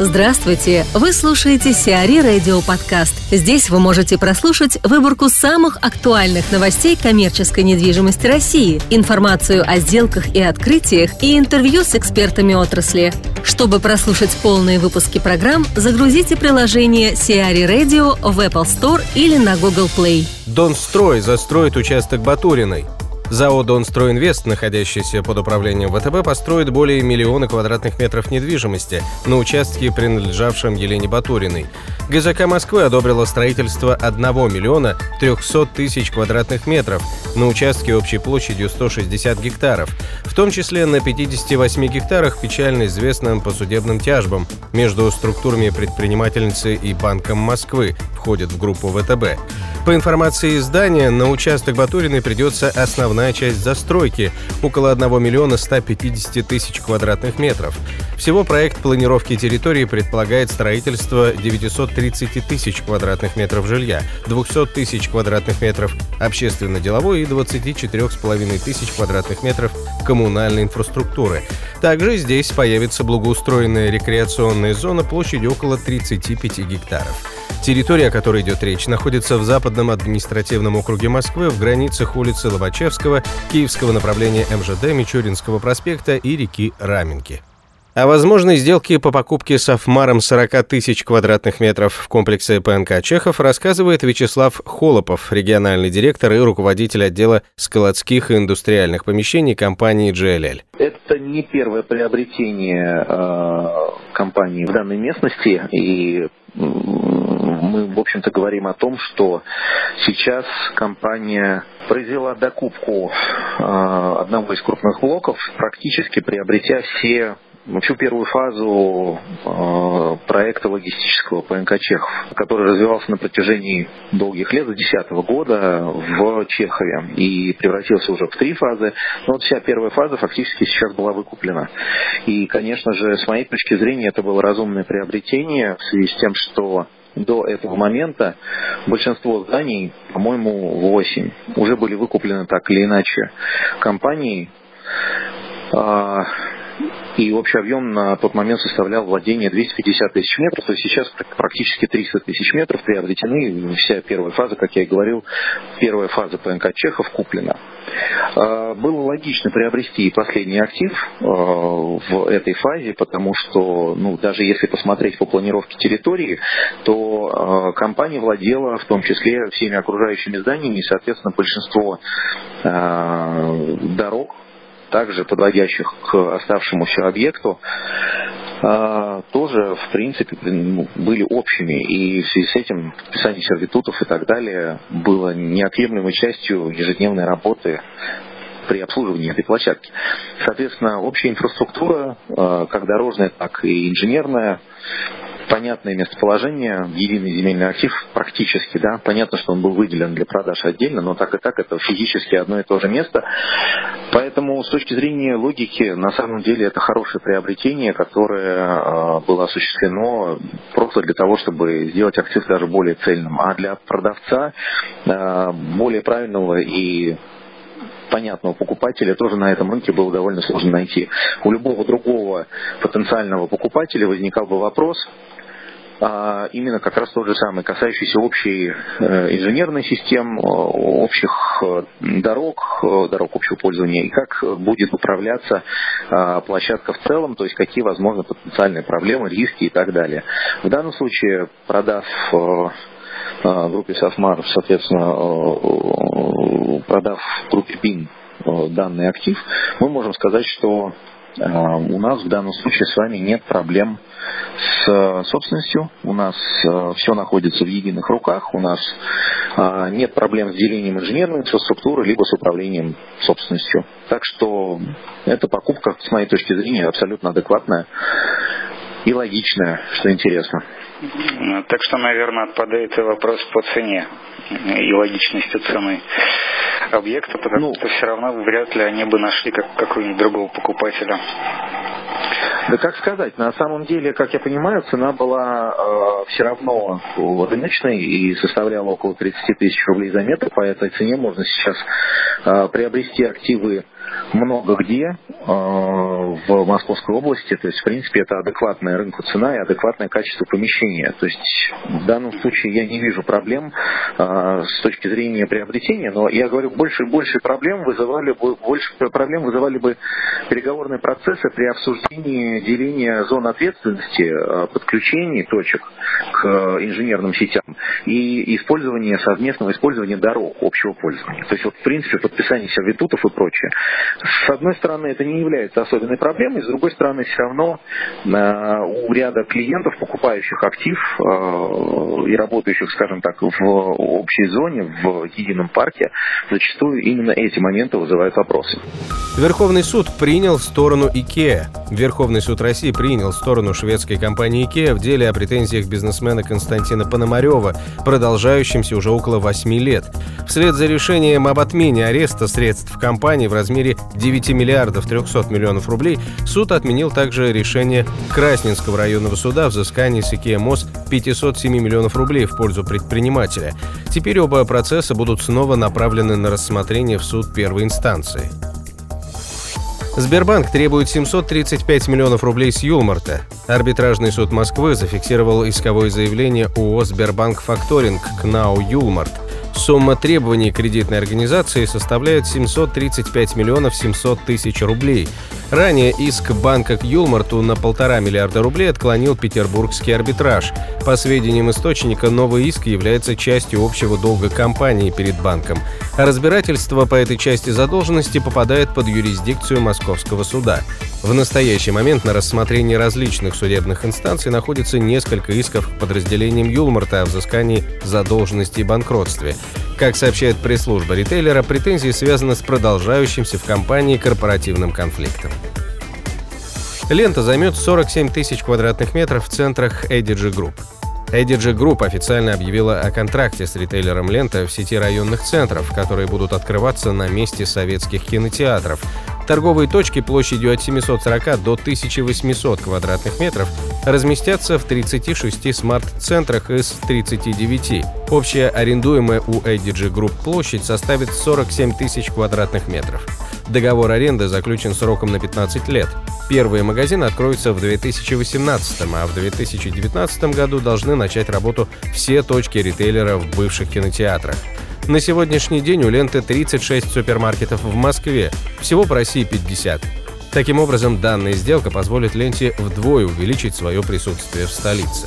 Здравствуйте! Вы слушаете Сиари Радио Подкаст. Здесь вы можете прослушать выборку самых актуальных новостей коммерческой недвижимости России, информацию о сделках и открытиях и интервью с экспертами отрасли. Чтобы прослушать полные выпуски программ, загрузите приложение Сиари Radio в Apple Store или на Google Play. Донстрой застроит участок Батуриной. ЗАО «Донстройинвест», находящийся под управлением ВТБ, построит более миллиона квадратных метров недвижимости на участке, принадлежавшем Елене Батуриной. ГЗК Москвы одобрила строительство 1 миллиона 300 тысяч квадратных метров на участке общей площадью 160 гектаров, в том числе на 58 гектарах, печально известным по судебным тяжбам между структурами предпринимательницы и Банком Москвы, входит в группу ВТБ. По информации издания, на участок Батуриной придется основная часть застройки – около 1 миллиона 150 тысяч квадратных метров. Всего проект планировки территории предполагает строительство 930 тысяч квадратных метров жилья, 200 тысяч квадратных метров общественно-деловой и 24,5 тысяч квадратных метров коммунальной инфраструктуры. Также здесь появится благоустроенная рекреационная зона площадью около 35 гектаров. Территория, о которой идет речь, находится в западном административном округе Москвы в границах улицы Лобачевского, Киевского направления МЖД, Мичуринского проспекта и реки Раменки. О возможной сделке по покупке с Афмаром 40 тысяч квадратных метров в комплексе ПНК «Чехов» рассказывает Вячеслав Холопов, региональный директор и руководитель отдела складских и индустриальных помещений компании GLL. Это не первое приобретение э, компании в данной местности, и мы, в общем-то, говорим о том, что сейчас компания произвела докупку э, одного из крупных блоков, практически приобретя все всю первую фазу э, проекта логистического ПНК Чехов, который развивался на протяжении долгих лет, с 2010 года в Чехове и превратился уже в три фазы. Но вот вся первая фаза фактически сейчас была выкуплена. И, конечно же, с моей точки зрения, это было разумное приобретение в связи с тем, что до этого момента большинство зданий, по-моему, 8, уже были выкуплены так или иначе компанией. И общий объем на тот момент составлял владение 250 тысяч метров, то есть сейчас практически 300 тысяч метров приобретены, вся первая фаза, как я и говорил, первая фаза ПНК Чехов куплена. А, было логично приобрести последний актив а, в этой фазе, потому что, ну, даже если посмотреть по планировке территории, то а, компания владела в том числе всеми окружающими зданиями, и, соответственно, большинство дорог также подводящих к оставшемуся объекту, а, тоже, в принципе, ну, были общими. И в связи с этим подписание сервитутов и так далее было неотъемлемой частью ежедневной работы при обслуживании этой площадки. Соответственно, общая инфраструктура, а, как дорожная, так и инженерная, понятное местоположение, единый земельный актив практически, да, понятно, что он был выделен для продаж отдельно, но так и так это физически одно и то же место. Поэтому с точки зрения логики, на самом деле это хорошее приобретение, которое э, было осуществлено просто для того, чтобы сделать актив даже более цельным. А для продавца э, более правильного и понятного покупателя тоже на этом рынке было довольно сложно найти. У любого другого потенциального покупателя возникал бы вопрос, а именно как раз тот же самый, касающийся общей э, инженерной систем, общих э, дорог, дорог общего пользования, и как будет управляться а, площадка в целом, то есть какие возможны потенциальные проблемы, риски и так далее. В данном случае, продав группе Софмар, соответственно, продав группе БИН данный актив, мы можем сказать, что у нас в данном случае с вами нет проблем с э, собственностью, у нас э, все находится в единых руках, у нас э, нет проблем с делением инженерной инфраструктуры, либо с управлением собственностью. Так что эта покупка, с моей точки зрения, абсолютно адекватная и логичная, что интересно. Так что, наверное, отпадает и вопрос по цене и логичности цены объекта, потому ну, что все равно вряд ли они бы нашли как, какого-нибудь другого покупателя. Да как сказать, на самом деле, как я понимаю, цена была э, все равно рыночной и составляла около 30 тысяч рублей за метр. По этой цене можно сейчас э, приобрести активы много где э, в Московской области. То есть, в принципе, это адекватная рынку цена и адекватное качество помещения. То есть, в данном случае я не вижу проблем э, с точки зрения приобретения, но я говорю, больше и больше проблем вызывали бы, больше проблем вызывали бы переговорные процессы при обсуждении деления зон ответственности, э, точек к инженерным сетям и использования, совместного использования дорог общего пользования. То есть, вот, в принципе, подписание сервитутов и прочее. С одной стороны, это не является особенной проблемой, с другой стороны, все равно э, у ряда клиентов, покупающих актив э, и работающих, скажем так, в общей зоне, в едином парке, зачастую именно эти моменты вызывают вопросы. Верховный суд принял сторону IKEA. Верховный суд России принял сторону шведской компании IKEA в деле о претензиях бизнесмена Константина Пономарева, продолжающимся уже около 8 лет. Вслед за решением об отмене ареста средств компании в размере 9 миллиардов 300 миллионов рублей, суд отменил также решение Красненского районного суда о взыскании с IKEA МОЗ 507 миллионов рублей в пользу предпринимателя. Теперь оба процесса будут снова направлены на рассмотрение в суд первой инстанции. Сбербанк требует 735 миллионов рублей с Юлмарта. Арбитражный суд Москвы зафиксировал исковое заявление ООО «Сбербанк Факторинг» к НАУ «Юлмарт». Сумма требований кредитной организации составляет 735 миллионов 700 тысяч рублей. Ранее иск банка к Юлмарту на полтора миллиарда рублей отклонил петербургский арбитраж. По сведениям источника, новый иск является частью общего долга компании перед банком. Разбирательство по этой части задолженности попадает под юрисдикцию Московского суда. В настоящий момент на рассмотрении различных судебных инстанций находится несколько исков к подразделениям Юлмарта о взыскании задолженности и банкротстве. Как сообщает пресс-служба ритейлера, претензии связаны с продолжающимся в компании корпоративным конфликтом. Лента займет 47 тысяч квадратных метров в центрах ADG Group. ADG Group официально объявила о контракте с ритейлером «Лента» в сети районных центров, которые будут открываться на месте советских кинотеатров. Торговые точки площадью от 740 до 1800 квадратных метров разместятся в 36 смарт-центрах из 39. Общая арендуемая у ADG Group площадь составит 47 тысяч квадратных метров. Договор аренды заключен сроком на 15 лет. Первые магазины откроются в 2018, а в 2019 году должны начать работу все точки ритейлера в бывших кинотеатрах. На сегодняшний день у ленты 36 супермаркетов в Москве, всего по России 50. Таким образом, данная сделка позволит ленте вдвое увеличить свое присутствие в столице.